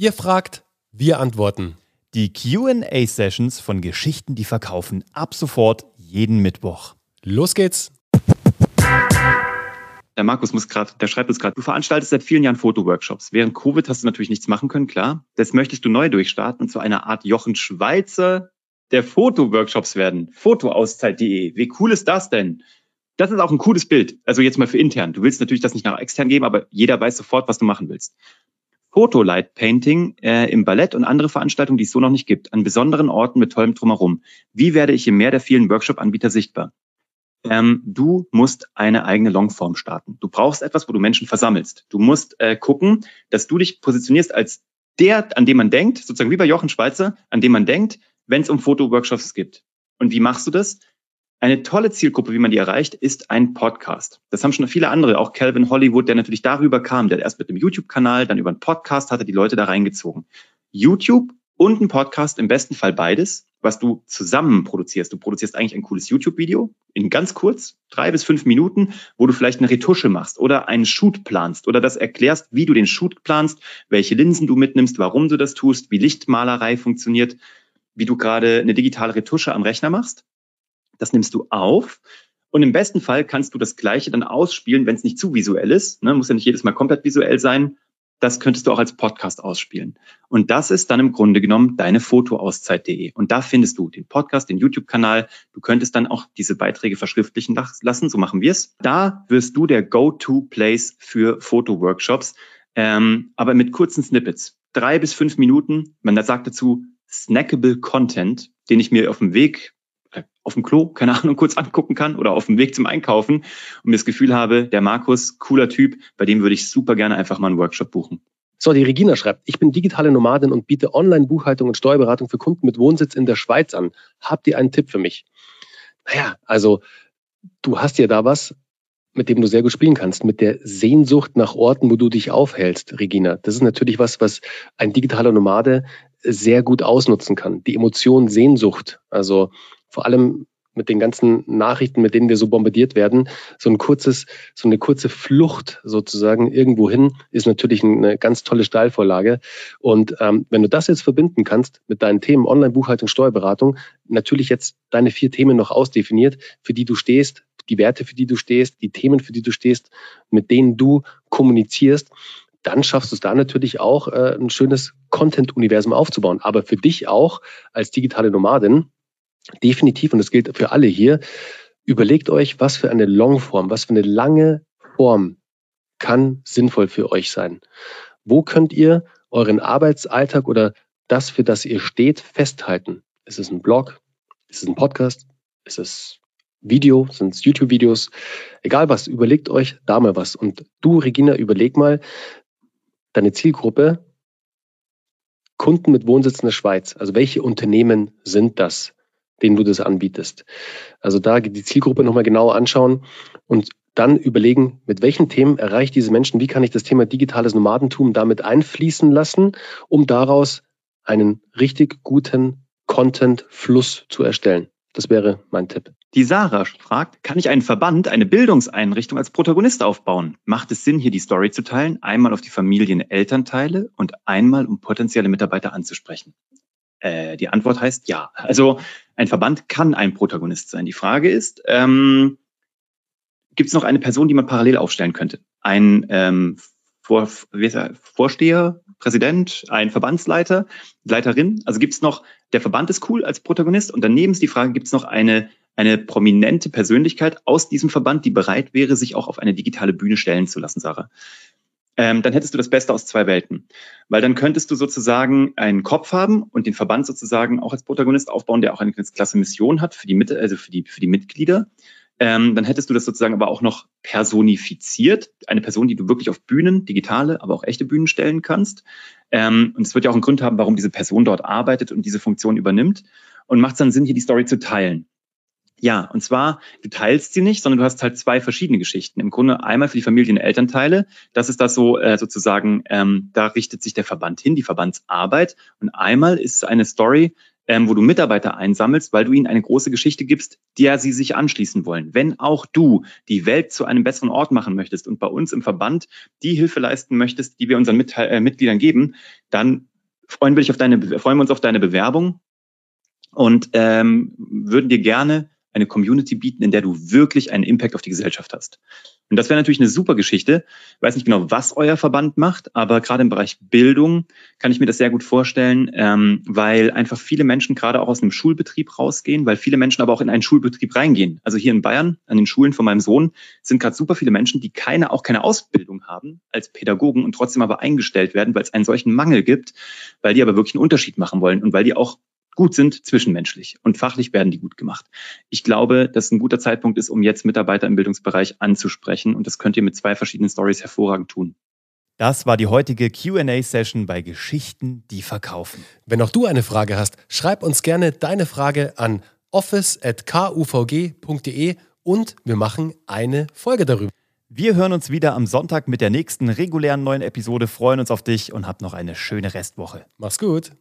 Ihr fragt, wir antworten. Die QA-Sessions von Geschichten, die verkaufen, ab sofort jeden Mittwoch. Los geht's! Der Markus muss gerade, der schreibt uns gerade, du veranstaltest seit vielen Jahren Fotoworkshops. Während Covid hast du natürlich nichts machen können, klar. Das möchtest du neu durchstarten und zu einer Art Jochen Schweizer der Fotoworkshops werden. Fotoauszeit.de. Wie cool ist das denn? Das ist auch ein cooles Bild. Also jetzt mal für intern. Du willst natürlich das nicht nach extern geben, aber jeder weiß sofort, was du machen willst. Fotolight Painting äh, im Ballett und andere Veranstaltungen, die es so noch nicht gibt, an besonderen Orten mit tollem Drumherum. Wie werde ich im Meer der vielen Workshop-Anbieter sichtbar? Ähm, du musst eine eigene Longform starten. Du brauchst etwas, wo du Menschen versammelst. Du musst äh, gucken, dass du dich positionierst als der, an dem man denkt, sozusagen wie bei Jochen Schweizer, an dem man denkt, wenn es um Fotoworkshops geht. Und wie machst du das? Eine tolle Zielgruppe, wie man die erreicht, ist ein Podcast. Das haben schon viele andere, auch Calvin Hollywood, der natürlich darüber kam, der erst mit einem YouTube-Kanal, dann über einen Podcast hatte die Leute da reingezogen. YouTube und ein Podcast, im besten Fall beides, was du zusammen produzierst. Du produzierst eigentlich ein cooles YouTube-Video in ganz kurz, drei bis fünf Minuten, wo du vielleicht eine Retusche machst oder einen Shoot planst oder das erklärst, wie du den Shoot planst, welche Linsen du mitnimmst, warum du das tust, wie Lichtmalerei funktioniert, wie du gerade eine digitale Retusche am Rechner machst das nimmst du auf. Und im besten Fall kannst du das Gleiche dann ausspielen, wenn es nicht zu visuell ist. Ne? Muss ja nicht jedes Mal komplett visuell sein. Das könntest du auch als Podcast ausspielen. Und das ist dann im Grunde genommen deine Fotoauszeit.de. Und da findest du den Podcast, den YouTube-Kanal. Du könntest dann auch diese Beiträge verschriftlichen lassen. So machen wir es. Da wirst du der Go-to-Place für Fotoworkshops. Ähm, aber mit kurzen Snippets. Drei bis fünf Minuten. Man sagt dazu snackable Content, den ich mir auf dem Weg auf dem Klo, keine Ahnung, kurz angucken kann oder auf dem Weg zum Einkaufen und mir das Gefühl habe, der Markus, cooler Typ, bei dem würde ich super gerne einfach mal einen Workshop buchen. So, die Regina schreibt, ich bin digitale Nomadin und biete Online-Buchhaltung und Steuerberatung für Kunden mit Wohnsitz in der Schweiz an. Habt ihr einen Tipp für mich? Naja, also du hast ja da was, mit dem du sehr gut spielen kannst, mit der Sehnsucht nach Orten, wo du dich aufhältst, Regina. Das ist natürlich was, was ein digitaler Nomade sehr gut ausnutzen kann. Die Emotion Sehnsucht. Also vor allem mit den ganzen Nachrichten, mit denen wir so bombardiert werden, so ein kurzes, so eine kurze Flucht sozusagen irgendwo hin ist natürlich eine ganz tolle Steilvorlage. Und ähm, wenn du das jetzt verbinden kannst mit deinen Themen Online-Buchhaltung, Steuerberatung, natürlich jetzt deine vier Themen noch ausdefiniert, für die du stehst, die Werte, für die du stehst, die Themen, für die du stehst, mit denen du kommunizierst, dann schaffst du es da natürlich auch, äh, ein schönes Content-Universum aufzubauen. Aber für dich auch als digitale Nomadin, definitiv, und das gilt für alle hier, überlegt euch, was für eine Longform, was für eine lange Form kann sinnvoll für euch sein. Wo könnt ihr euren Arbeitsalltag oder das, für das ihr steht, festhalten? Ist es ein Blog? Ist es ein Podcast? Ist es Video? Sind es YouTube-Videos? Egal was, überlegt euch da mal was. Und du, Regina, überleg mal, deine Zielgruppe, Kunden mit Wohnsitz in der Schweiz. Also welche Unternehmen sind das? Denen du das anbietest. Also da die Zielgruppe nochmal genau anschauen und dann überlegen, mit welchen Themen erreiche ich diese Menschen, wie kann ich das Thema digitales Nomadentum damit einfließen lassen, um daraus einen richtig guten Content-Fluss zu erstellen. Das wäre mein Tipp. Die Sarah fragt, kann ich einen Verband, eine Bildungseinrichtung als Protagonist aufbauen? Macht es Sinn, hier die Story zu teilen, einmal auf die Familien-Elternteile und einmal um potenzielle Mitarbeiter anzusprechen? Äh, die Antwort heißt ja. Also ein Verband kann ein Protagonist sein. Die Frage ist, ähm, gibt es noch eine Person, die man parallel aufstellen könnte? Ein ähm, Vor, er, Vorsteher, Präsident, ein Verbandsleiter, Leiterin? Also gibt es noch, der Verband ist cool als Protagonist und daneben ist die Frage, gibt es noch eine, eine prominente Persönlichkeit aus diesem Verband, die bereit wäre, sich auch auf eine digitale Bühne stellen zu lassen, Sarah? Ähm, dann hättest du das Beste aus zwei Welten. Weil dann könntest du sozusagen einen Kopf haben und den Verband sozusagen auch als Protagonist aufbauen, der auch eine ganz klasse Mission hat für die, Mitte, also für die, für die Mitglieder. Ähm, dann hättest du das sozusagen aber auch noch personifiziert. Eine Person, die du wirklich auf Bühnen, digitale, aber auch echte Bühnen stellen kannst. Ähm, und es wird ja auch einen Grund haben, warum diese Person dort arbeitet und diese Funktion übernimmt. Und macht es dann Sinn, hier die Story zu teilen. Ja, und zwar, du teilst sie nicht, sondern du hast halt zwei verschiedene Geschichten. Im Grunde einmal für die Familien- und Elternteile. Das ist das so äh, sozusagen, ähm, da richtet sich der Verband hin, die Verbandsarbeit. Und einmal ist es eine Story, ähm, wo du Mitarbeiter einsammelst, weil du ihnen eine große Geschichte gibst, der sie sich anschließen wollen. Wenn auch du die Welt zu einem besseren Ort machen möchtest und bei uns im Verband die Hilfe leisten möchtest, die wir unseren Mit äh, Mitgliedern geben, dann freuen wir, dich auf deine, freuen wir uns auf deine Bewerbung und ähm, würden dir gerne eine Community bieten, in der du wirklich einen Impact auf die Gesellschaft hast. Und das wäre natürlich eine super Geschichte. Ich weiß nicht genau, was euer Verband macht, aber gerade im Bereich Bildung kann ich mir das sehr gut vorstellen, ähm, weil einfach viele Menschen gerade auch aus einem Schulbetrieb rausgehen, weil viele Menschen aber auch in einen Schulbetrieb reingehen. Also hier in Bayern, an den Schulen von meinem Sohn, sind gerade super viele Menschen, die keine, auch keine Ausbildung haben als Pädagogen und trotzdem aber eingestellt werden, weil es einen solchen Mangel gibt, weil die aber wirklich einen Unterschied machen wollen und weil die auch gut sind zwischenmenschlich und fachlich werden die gut gemacht. Ich glaube, dass ein guter Zeitpunkt ist, um jetzt Mitarbeiter im Bildungsbereich anzusprechen und das könnt ihr mit zwei verschiedenen Stories hervorragend tun. Das war die heutige QA-Session bei Geschichten, die verkaufen. Wenn auch du eine Frage hast, schreib uns gerne deine Frage an office.kuvg.de und wir machen eine Folge darüber. Wir hören uns wieder am Sonntag mit der nächsten regulären neuen Episode, freuen uns auf dich und hab noch eine schöne Restwoche. Mach's gut.